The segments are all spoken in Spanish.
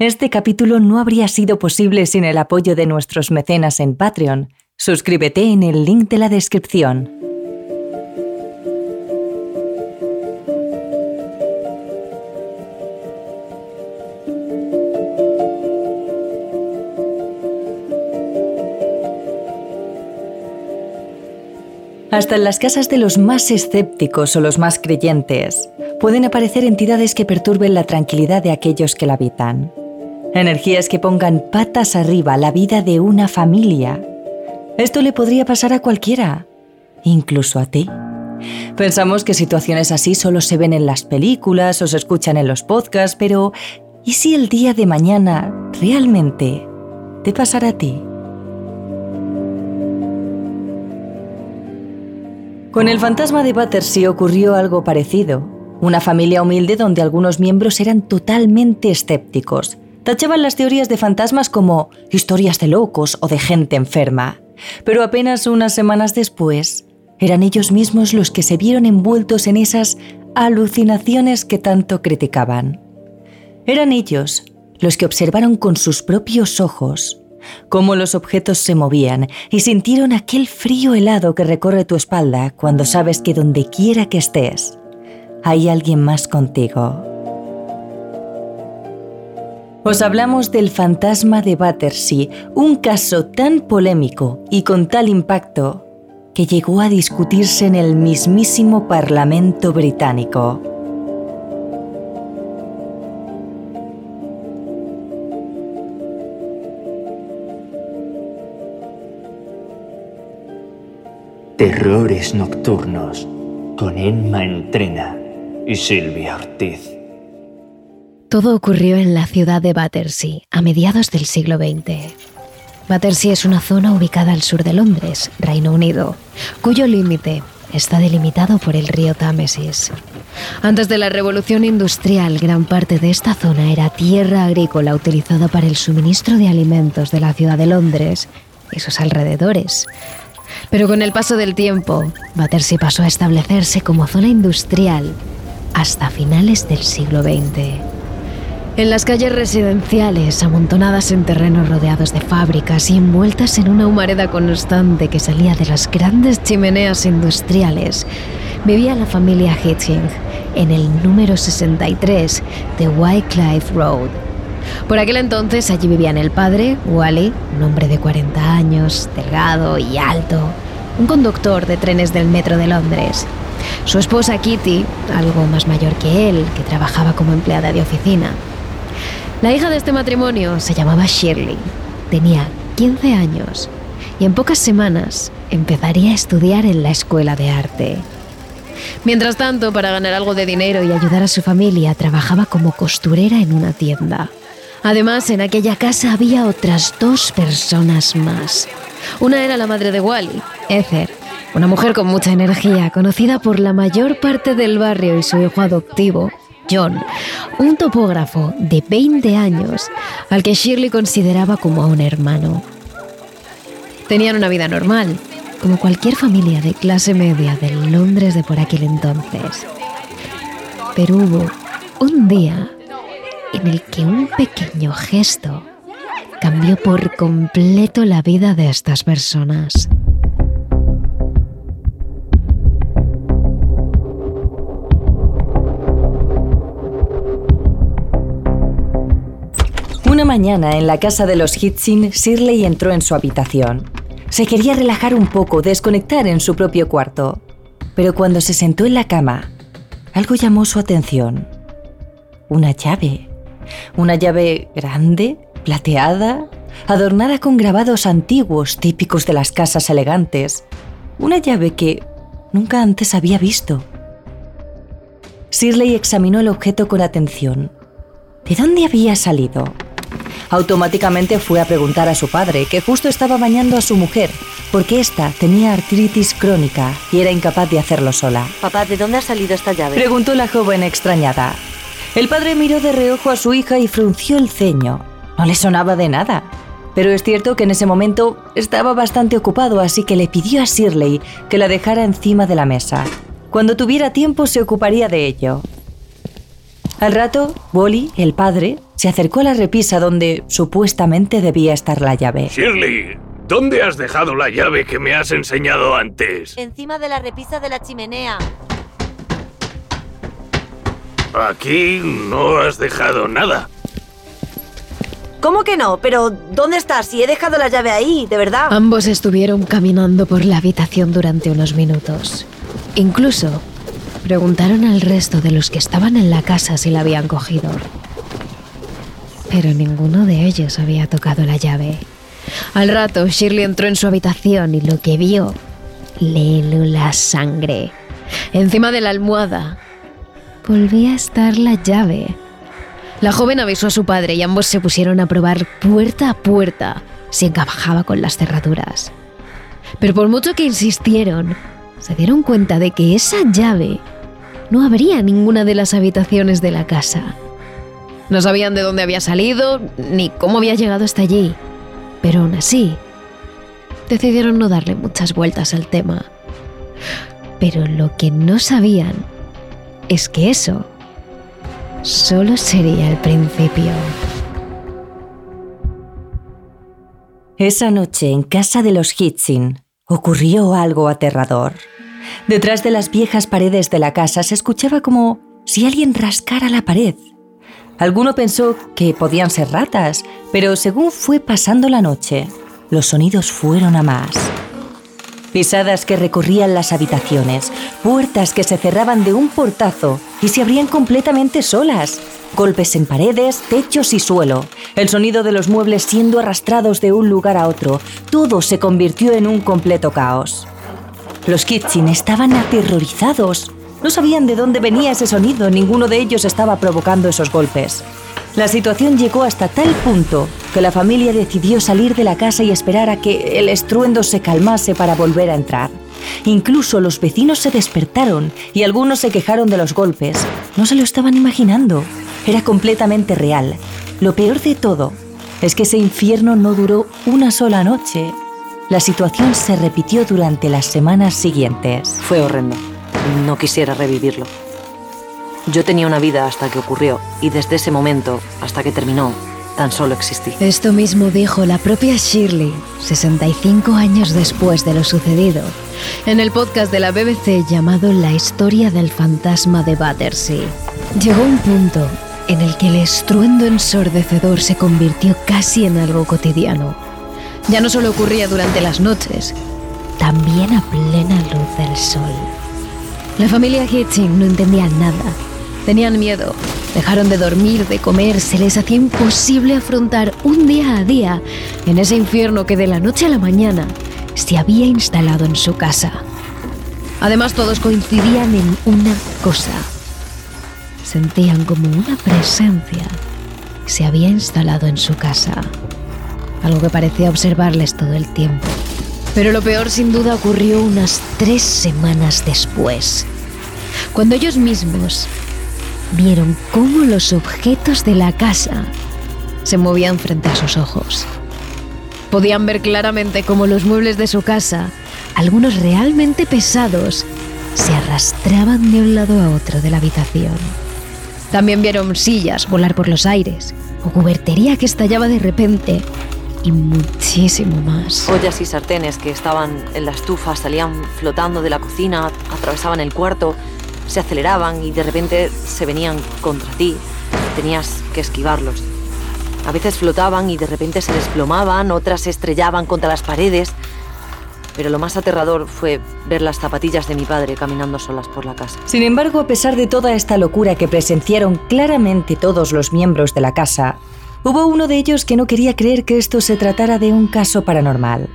Este capítulo no habría sido posible sin el apoyo de nuestros mecenas en Patreon. Suscríbete en el link de la descripción. Hasta en las casas de los más escépticos o los más creyentes pueden aparecer entidades que perturben la tranquilidad de aquellos que la habitan energías que pongan patas arriba la vida de una familia. Esto le podría pasar a cualquiera, incluso a ti. Pensamos que situaciones así solo se ven en las películas o se escuchan en los podcasts, pero ¿y si el día de mañana realmente te pasara a ti? Con el fantasma de Battersea ocurrió algo parecido. Una familia humilde donde algunos miembros eran totalmente escépticos tachaban las teorías de fantasmas como historias de locos o de gente enferma. Pero apenas unas semanas después, eran ellos mismos los que se vieron envueltos en esas alucinaciones que tanto criticaban. Eran ellos los que observaron con sus propios ojos cómo los objetos se movían y sintieron aquel frío helado que recorre tu espalda cuando sabes que donde quiera que estés, hay alguien más contigo. Os hablamos del fantasma de Battersea, un caso tan polémico y con tal impacto que llegó a discutirse en el mismísimo Parlamento británico. Terrores Nocturnos con Emma Entrena y Silvia Ortiz. Todo ocurrió en la ciudad de Battersea a mediados del siglo XX. Battersea es una zona ubicada al sur de Londres, Reino Unido, cuyo límite está delimitado por el río Támesis. Antes de la revolución industrial, gran parte de esta zona era tierra agrícola utilizada para el suministro de alimentos de la ciudad de Londres y sus alrededores. Pero con el paso del tiempo, Battersea pasó a establecerse como zona industrial hasta finales del siglo XX. En las calles residenciales, amontonadas en terrenos rodeados de fábricas y envueltas en una humareda constante que salía de las grandes chimeneas industriales, vivía la familia Hitching en el número 63 de Wycliffe Road. Por aquel entonces allí vivían el padre, Wally, un hombre de 40 años, delgado y alto, un conductor de trenes del metro de Londres, su esposa Kitty, algo más mayor que él, que trabajaba como empleada de oficina, la hija de este matrimonio se llamaba Shirley, tenía 15 años y en pocas semanas empezaría a estudiar en la escuela de arte. Mientras tanto, para ganar algo de dinero y ayudar a su familia, trabajaba como costurera en una tienda. Además, en aquella casa había otras dos personas más. Una era la madre de Wally, Ether, una mujer con mucha energía, conocida por la mayor parte del barrio y su hijo adoptivo, John, un topógrafo de 20 años al que Shirley consideraba como a un hermano. Tenían una vida normal, como cualquier familia de clase media del Londres de por aquel entonces. Pero hubo un día en el que un pequeño gesto cambió por completo la vida de estas personas. Mañana, en la casa de los Hitchin, Shirley entró en su habitación. Se quería relajar un poco, desconectar en su propio cuarto. Pero cuando se sentó en la cama, algo llamó su atención. Una llave. Una llave grande, plateada, adornada con grabados antiguos típicos de las casas elegantes. Una llave que nunca antes había visto. Shirley examinó el objeto con atención. ¿De dónde había salido? Automáticamente fue a preguntar a su padre, que justo estaba bañando a su mujer, porque ésta tenía artritis crónica y era incapaz de hacerlo sola. Papá, ¿de dónde ha salido esta llave? Preguntó la joven extrañada. El padre miró de reojo a su hija y frunció el ceño. No le sonaba de nada. Pero es cierto que en ese momento estaba bastante ocupado, así que le pidió a Shirley que la dejara encima de la mesa. Cuando tuviera tiempo se ocuparía de ello. Al rato, Wally, el padre, se acercó a la repisa donde supuestamente debía estar la llave. Shirley, ¿dónde has dejado la llave que me has enseñado antes? Encima de la repisa de la chimenea. Aquí no has dejado nada. ¿Cómo que no? Pero ¿dónde estás? Si he dejado la llave ahí, de verdad. Ambos estuvieron caminando por la habitación durante unos minutos. Incluso preguntaron al resto de los que estaban en la casa si la habían cogido. Pero ninguno de ellos había tocado la llave. Al rato, Shirley entró en su habitación y lo que vio le la sangre. Encima de la almohada volvía a estar la llave. La joven avisó a su padre y ambos se pusieron a probar puerta a puerta si encajaba con las cerraduras. Pero por mucho que insistieron, se dieron cuenta de que esa llave no abría ninguna de las habitaciones de la casa. No sabían de dónde había salido ni cómo había llegado hasta allí, pero aún así decidieron no darle muchas vueltas al tema. Pero lo que no sabían es que eso solo sería el principio. Esa noche en casa de los Hitchin ocurrió algo aterrador. Detrás de las viejas paredes de la casa se escuchaba como si alguien rascara la pared. Alguno pensó que podían ser ratas, pero según fue pasando la noche, los sonidos fueron a más. Pisadas que recorrían las habitaciones, puertas que se cerraban de un portazo y se abrían completamente solas, golpes en paredes, techos y suelo, el sonido de los muebles siendo arrastrados de un lugar a otro, todo se convirtió en un completo caos. Los Kitchen estaban aterrorizados. No sabían de dónde venía ese sonido, ninguno de ellos estaba provocando esos golpes. La situación llegó hasta tal punto que la familia decidió salir de la casa y esperar a que el estruendo se calmase para volver a entrar. Incluso los vecinos se despertaron y algunos se quejaron de los golpes. No se lo estaban imaginando. Era completamente real. Lo peor de todo es que ese infierno no duró una sola noche. La situación se repitió durante las semanas siguientes. Fue horrendo. No quisiera revivirlo. Yo tenía una vida hasta que ocurrió y desde ese momento hasta que terminó, tan solo existí. Esto mismo dijo la propia Shirley, 65 años después de lo sucedido, en el podcast de la BBC llamado La historia del fantasma de Battersea. Llegó un punto en el que el estruendo ensordecedor se convirtió casi en algo cotidiano. Ya no solo ocurría durante las noches, también a plena luz del sol. La familia Hitching no entendía nada Tenían miedo, dejaron de dormir, de comer, se les hacía imposible afrontar un día a día en ese infierno que de la noche a la mañana se había instalado en su casa. Además todos coincidían en una cosa. Sentían como una presencia se había instalado en su casa. Algo que parecía observarles todo el tiempo. Pero lo peor sin duda ocurrió unas tres semanas después, cuando ellos mismos vieron cómo los objetos de la casa se movían frente a sus ojos. Podían ver claramente cómo los muebles de su casa, algunos realmente pesados, se arrastraban de un lado a otro de la habitación. También vieron sillas volar por los aires, o cubertería que estallaba de repente, y muchísimo más. Ollas y sartenes que estaban en la estufa salían flotando de la cocina, atravesaban el cuarto se aceleraban y de repente se venían contra ti. Tenías que esquivarlos. A veces flotaban y de repente se desplomaban, otras se estrellaban contra las paredes. Pero lo más aterrador fue ver las zapatillas de mi padre caminando solas por la casa. Sin embargo, a pesar de toda esta locura que presenciaron claramente todos los miembros de la casa, hubo uno de ellos que no quería creer que esto se tratara de un caso paranormal.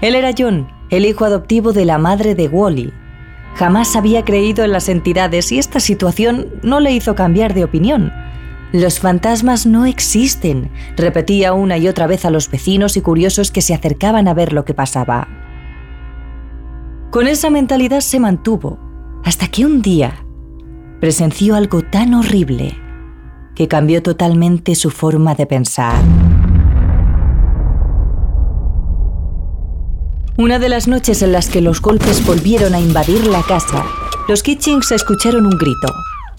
Él era John, el hijo adoptivo de la madre de Wally, Jamás había creído en las entidades y esta situación no le hizo cambiar de opinión. Los fantasmas no existen, repetía una y otra vez a los vecinos y curiosos que se acercaban a ver lo que pasaba. Con esa mentalidad se mantuvo, hasta que un día presenció algo tan horrible que cambió totalmente su forma de pensar. Una de las noches en las que los golpes volvieron a invadir la casa, los Kitchings escucharon un grito.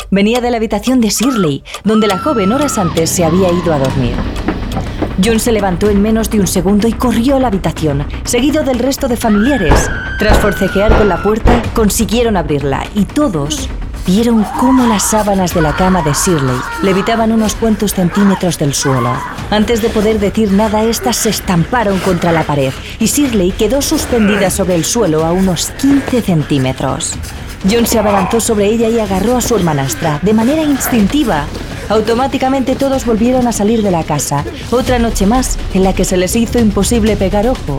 venía de la habitación de Shirley, donde la joven horas antes se había ido a dormir. John se levantó en menos de un segundo y corrió a la habitación, seguido del resto de familiares. Tras forcejear con la puerta, consiguieron abrirla y todos vieron cómo las sábanas de la cama de Shirley levitaban unos cuantos centímetros del suelo. Antes de poder decir nada, estas se estamparon contra la pared y Shirley quedó suspendida sobre el suelo a unos 15 centímetros. John se abalanzó sobre ella y agarró a su hermanastra de manera instintiva. Automáticamente todos volvieron a salir de la casa. Otra noche más en la que se les hizo imposible pegar ojo.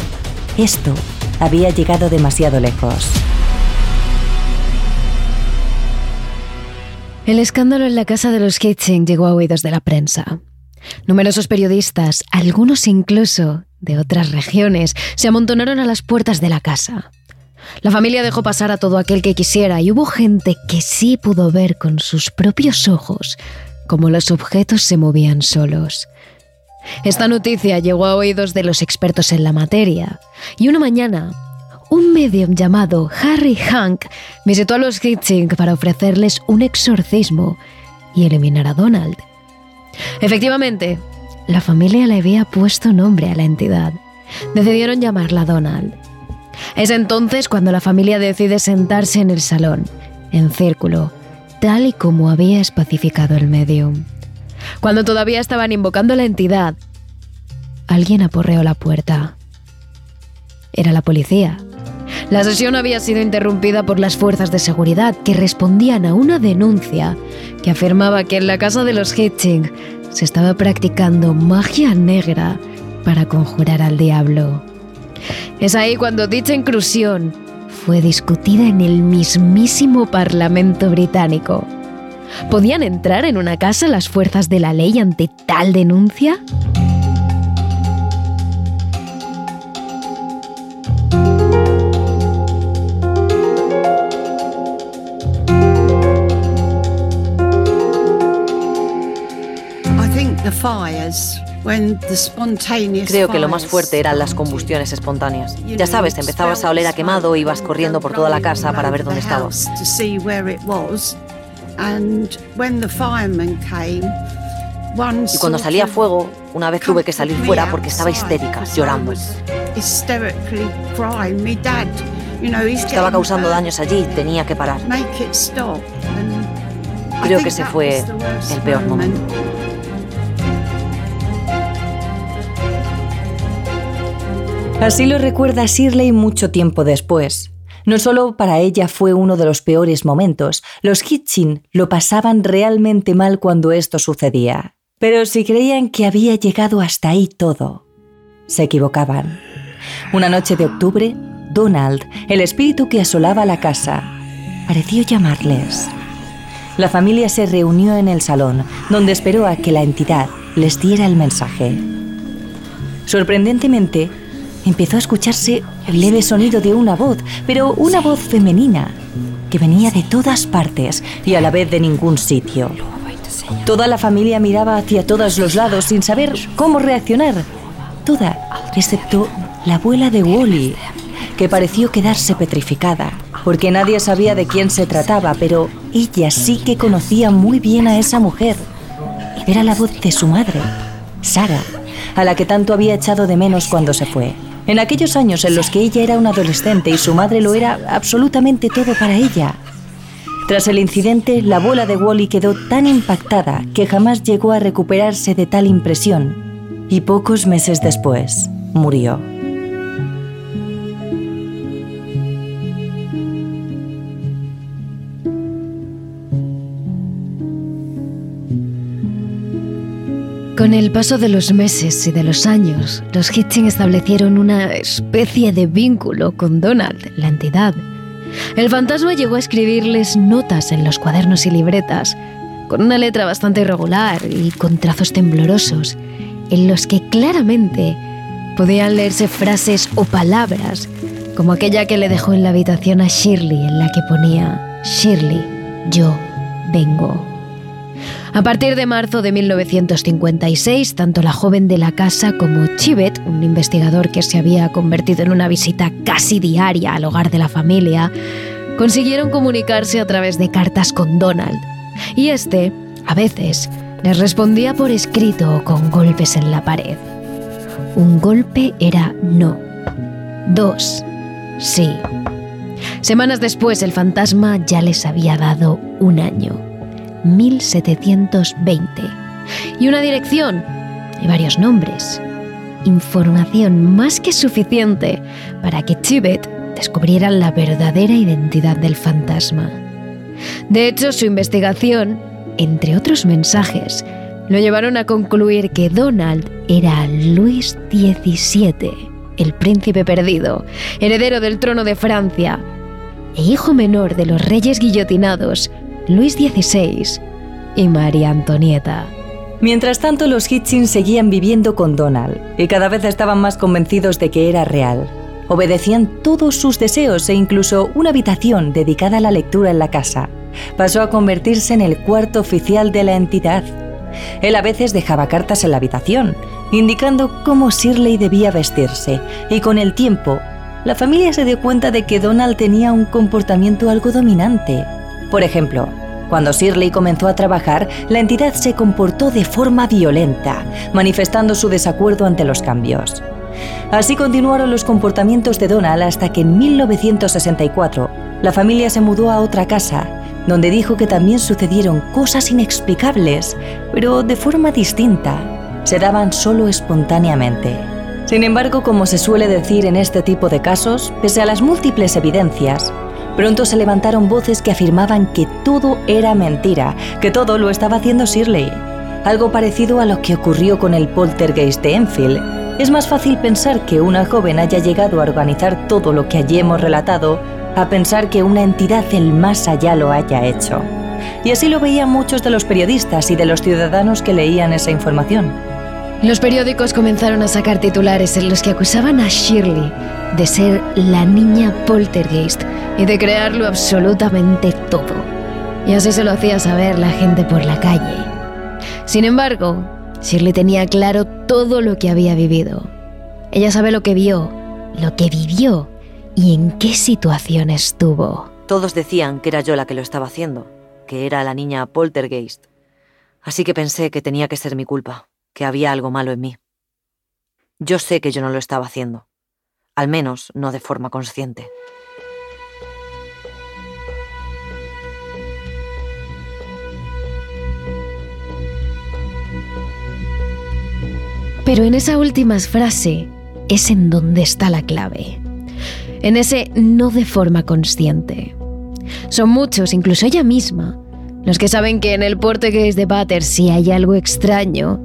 Esto había llegado demasiado lejos. El escándalo en la casa de los Kitching llegó a oídos de la prensa. Numerosos periodistas, algunos incluso de otras regiones, se amontonaron a las puertas de la casa. La familia dejó pasar a todo aquel que quisiera y hubo gente que sí pudo ver con sus propios ojos cómo los objetos se movían solos. Esta noticia llegó a oídos de los expertos en la materia y una mañana un medium llamado Harry Hank visitó a los Hitching para ofrecerles un exorcismo y eliminar a Donald. Efectivamente, la familia le había puesto nombre a la entidad. Decidieron llamarla Donald. Es entonces cuando la familia decide sentarse en el salón, en círculo, tal y como había especificado el medium. Cuando todavía estaban invocando la entidad, alguien aporreó la puerta. Era la policía. La sesión había sido interrumpida por las fuerzas de seguridad que respondían a una denuncia que afirmaba que en la casa de los Hitching se estaba practicando magia negra para conjurar al diablo. Es ahí cuando dicha inclusión fue discutida en el mismísimo Parlamento británico. ¿Podían entrar en una casa las fuerzas de la ley ante tal denuncia? Creo que lo más fuerte eran las combustiones espontáneas. Ya sabes, empezabas a oler a quemado y ibas corriendo por toda la casa para ver dónde estabas. Y cuando salía fuego, una vez tuve que salir fuera porque estaba histérica, llorando. Estaba causando daños allí, tenía que parar. Creo que ese fue el peor momento. Así lo recuerda Shirley mucho tiempo después. No solo para ella fue uno de los peores momentos, los Hitchin lo pasaban realmente mal cuando esto sucedía. Pero si creían que había llegado hasta ahí todo, se equivocaban. Una noche de octubre, Donald, el espíritu que asolaba la casa, pareció llamarles. La familia se reunió en el salón, donde esperó a que la entidad les diera el mensaje. Sorprendentemente, empezó a escucharse el leve sonido de una voz, pero una voz femenina, que venía de todas partes y a la vez de ningún sitio. Toda la familia miraba hacia todos los lados sin saber cómo reaccionar. Toda, excepto la abuela de Wally, que pareció quedarse petrificada, porque nadie sabía de quién se trataba, pero ella sí que conocía muy bien a esa mujer. Era la voz de su madre, Sara, a la que tanto había echado de menos cuando se fue. En aquellos años en los que ella era una adolescente y su madre lo era absolutamente todo para ella. Tras el incidente, la abuela de Wally quedó tan impactada que jamás llegó a recuperarse de tal impresión y pocos meses después murió. Con el paso de los meses y de los años, los Hitching establecieron una especie de vínculo con Donald, la entidad. El fantasma llegó a escribirles notas en los cuadernos y libretas, con una letra bastante irregular y con trazos temblorosos, en los que claramente podían leerse frases o palabras, como aquella que le dejó en la habitación a Shirley, en la que ponía, Shirley, yo vengo. A partir de marzo de 1956, tanto la joven de la casa como Chivet, un investigador que se había convertido en una visita casi diaria al hogar de la familia, consiguieron comunicarse a través de cartas con Donald. Y este, a veces, les respondía por escrito o con golpes en la pared. Un golpe era no. Dos, sí. Semanas después el fantasma ya les había dado un año, 1720, y una dirección y varios nombres. Información más que suficiente para que Tibet descubriera la verdadera identidad del fantasma. De hecho, su investigación, entre otros mensajes, lo llevaron a concluir que Donald era Luis XVII, el príncipe perdido, heredero del trono de Francia, e hijo menor de los reyes guillotinados, Luis XVI y María Antonieta. Mientras tanto, los Hitchins seguían viviendo con Donald y cada vez estaban más convencidos de que era real. Obedecían todos sus deseos e incluso una habitación dedicada a la lectura en la casa pasó a convertirse en el cuarto oficial de la entidad. Él a veces dejaba cartas en la habitación, indicando cómo Shirley debía vestirse, y con el tiempo, la familia se dio cuenta de que Donald tenía un comportamiento algo dominante. Por ejemplo, cuando Shirley comenzó a trabajar, la entidad se comportó de forma violenta, manifestando su desacuerdo ante los cambios. Así continuaron los comportamientos de Donald hasta que en 1964 la familia se mudó a otra casa donde dijo que también sucedieron cosas inexplicables, pero de forma distinta. Se daban solo espontáneamente. Sin embargo, como se suele decir en este tipo de casos, pese a las múltiples evidencias, pronto se levantaron voces que afirmaban que todo era mentira, que todo lo estaba haciendo Shirley. Algo parecido a lo que ocurrió con el poltergeist de Enfield. Es más fácil pensar que una joven haya llegado a organizar todo lo que allí hemos relatado a pensar que una entidad del más allá lo haya hecho. Y así lo veían muchos de los periodistas y de los ciudadanos que leían esa información. Los periódicos comenzaron a sacar titulares en los que acusaban a Shirley de ser la niña poltergeist y de crearlo absolutamente todo. Y así se lo hacía saber la gente por la calle. Sin embargo, Shirley tenía claro todo lo que había vivido. Ella sabe lo que vio, lo que vivió y en qué situación estuvo. Todos decían que era yo la que lo estaba haciendo, que era la niña poltergeist. Así que pensé que tenía que ser mi culpa, que había algo malo en mí. Yo sé que yo no lo estaba haciendo, al menos no de forma consciente. Pero en esa última frase es en donde está la clave en ese no de forma consciente. Son muchos, incluso ella misma, los que saben que en el portugués de Battersea hay algo extraño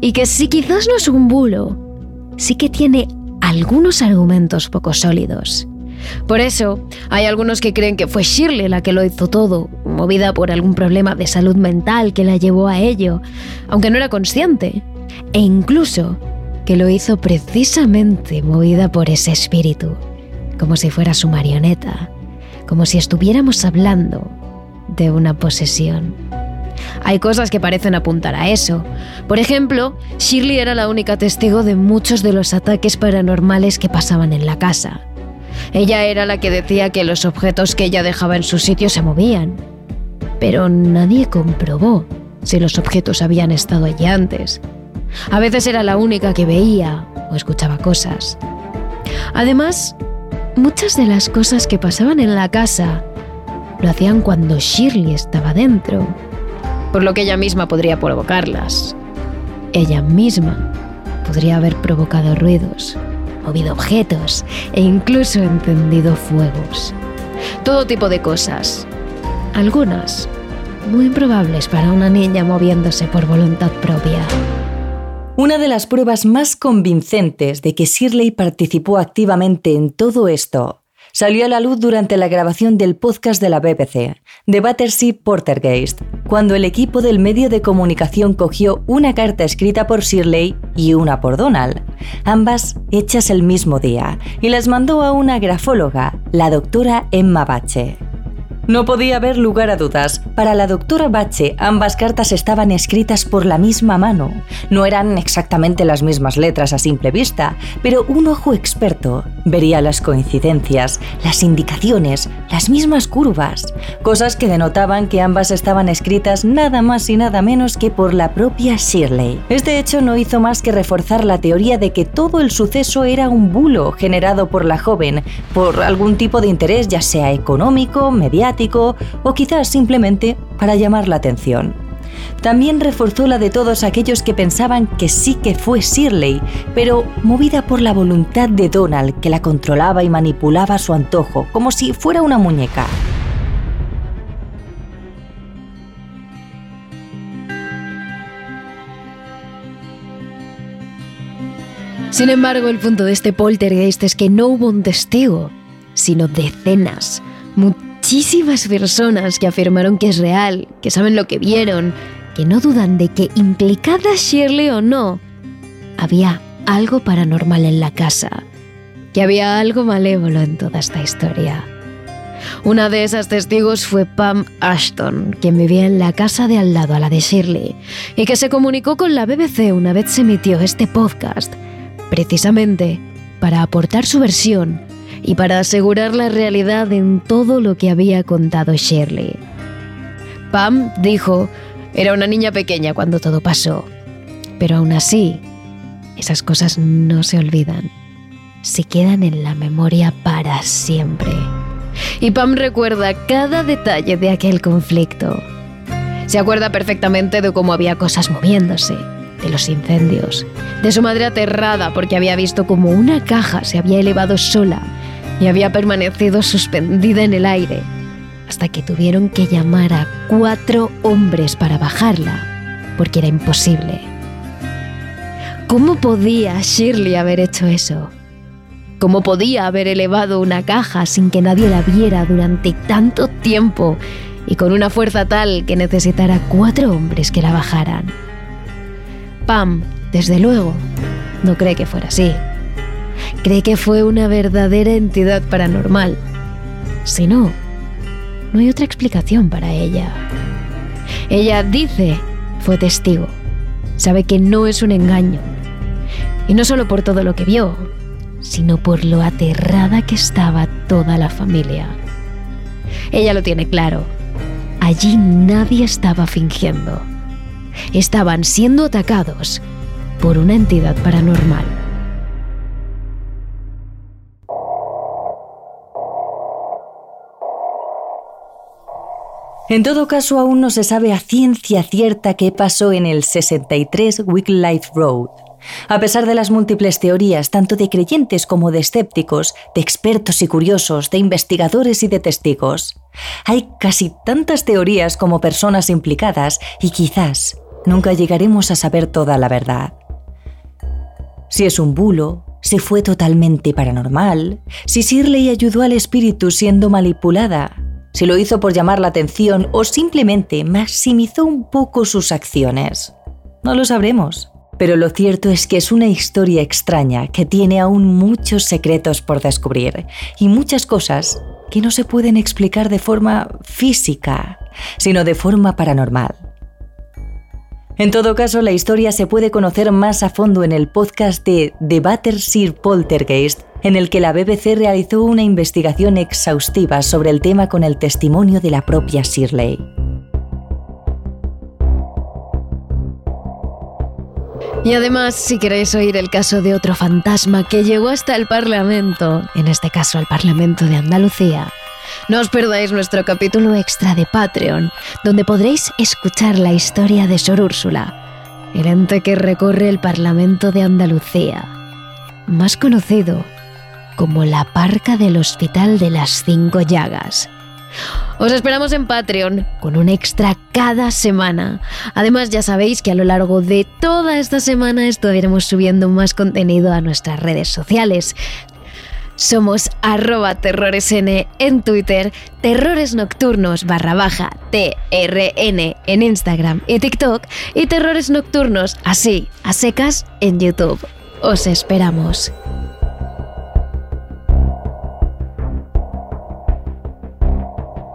y que si quizás no es un bulo, sí que tiene algunos argumentos poco sólidos. Por eso, hay algunos que creen que fue Shirley la que lo hizo todo, movida por algún problema de salud mental que la llevó a ello, aunque no era consciente, e incluso que lo hizo precisamente movida por ese espíritu como si fuera su marioneta, como si estuviéramos hablando de una posesión. Hay cosas que parecen apuntar a eso. Por ejemplo, Shirley era la única testigo de muchos de los ataques paranormales que pasaban en la casa. Ella era la que decía que los objetos que ella dejaba en su sitio se movían. Pero nadie comprobó si los objetos habían estado allí antes. A veces era la única que veía o escuchaba cosas. Además, Muchas de las cosas que pasaban en la casa lo hacían cuando Shirley estaba dentro, por lo que ella misma podría provocarlas. Ella misma podría haber provocado ruidos, movido objetos e incluso encendido fuegos. Todo tipo de cosas. Algunas muy improbables para una niña moviéndose por voluntad propia. Una de las pruebas más convincentes de que Shirley participó activamente en todo esto salió a la luz durante la grabación del podcast de la BBC, The Battersea Portergeist, cuando el equipo del medio de comunicación cogió una carta escrita por Shirley y una por Donald, ambas hechas el mismo día, y las mandó a una grafóloga, la doctora Emma Bache. No podía haber lugar a dudas. Para la doctora Bache, ambas cartas estaban escritas por la misma mano. No eran exactamente las mismas letras a simple vista, pero un ojo experto vería las coincidencias, las indicaciones, las mismas curvas, cosas que denotaban que ambas estaban escritas nada más y nada menos que por la propia Shirley. Este hecho no hizo más que reforzar la teoría de que todo el suceso era un bulo generado por la joven, por algún tipo de interés, ya sea económico, mediático, o quizás simplemente para llamar la atención. También reforzó la de todos aquellos que pensaban que sí que fue Shirley, pero movida por la voluntad de Donald que la controlaba y manipulaba a su antojo, como si fuera una muñeca. Sin embargo, el punto de este poltergeist es que no hubo un testigo, sino decenas, muchísimas personas que afirmaron que es real, que saben lo que vieron, que no dudan de que implicada Shirley o no, había algo paranormal en la casa, que había algo malévolo en toda esta historia. Una de esas testigos fue Pam Ashton, quien vivía en la casa de al lado a la de Shirley, y que se comunicó con la BBC una vez se emitió este podcast, precisamente para aportar su versión y para asegurar la realidad en todo lo que había contado Shirley. Pam dijo, era una niña pequeña cuando todo pasó, pero aún así, esas cosas no se olvidan, se quedan en la memoria para siempre. Y Pam recuerda cada detalle de aquel conflicto. Se acuerda perfectamente de cómo había cosas moviéndose, de los incendios, de su madre aterrada porque había visto como una caja se había elevado sola y había permanecido suspendida en el aire hasta que tuvieron que llamar a cuatro hombres para bajarla, porque era imposible. ¿Cómo podía Shirley haber hecho eso? ¿Cómo podía haber elevado una caja sin que nadie la viera durante tanto tiempo y con una fuerza tal que necesitara cuatro hombres que la bajaran? Pam, desde luego, no cree que fuera así cree que fue una verdadera entidad paranormal. Si no, no hay otra explicación para ella. Ella dice, fue testigo, sabe que no es un engaño. Y no solo por todo lo que vio, sino por lo aterrada que estaba toda la familia. Ella lo tiene claro. Allí nadie estaba fingiendo. Estaban siendo atacados por una entidad paranormal. En todo caso, aún no se sabe a ciencia cierta qué pasó en el 63 Wycliffe Road. A pesar de las múltiples teorías, tanto de creyentes como de escépticos, de expertos y curiosos, de investigadores y de testigos, hay casi tantas teorías como personas implicadas y quizás nunca llegaremos a saber toda la verdad. Si es un bulo, si fue totalmente paranormal, si Shirley ayudó al espíritu siendo manipulada, si lo hizo por llamar la atención o simplemente maximizó un poco sus acciones. No lo sabremos, pero lo cierto es que es una historia extraña que tiene aún muchos secretos por descubrir y muchas cosas que no se pueden explicar de forma física, sino de forma paranormal. En todo caso, la historia se puede conocer más a fondo en el podcast de The Battersea Poltergeist en el que la BBC realizó una investigación exhaustiva sobre el tema con el testimonio de la propia Shirley. Y además, si queréis oír el caso de otro fantasma que llegó hasta el Parlamento, en este caso el Parlamento de Andalucía, no os perdáis nuestro capítulo extra de Patreon, donde podréis escuchar la historia de Sor Úrsula, el ente que recorre el Parlamento de Andalucía, más conocido como la parca del Hospital de las Cinco Llagas. Os esperamos en Patreon con un extra cada semana. Además ya sabéis que a lo largo de toda esta semana estaremos subiendo más contenido a nuestras redes sociales. Somos arroba terroresn en Twitter, terrores nocturnos barra baja TRN en Instagram y TikTok y terrores nocturnos así, a secas en YouTube. Os esperamos.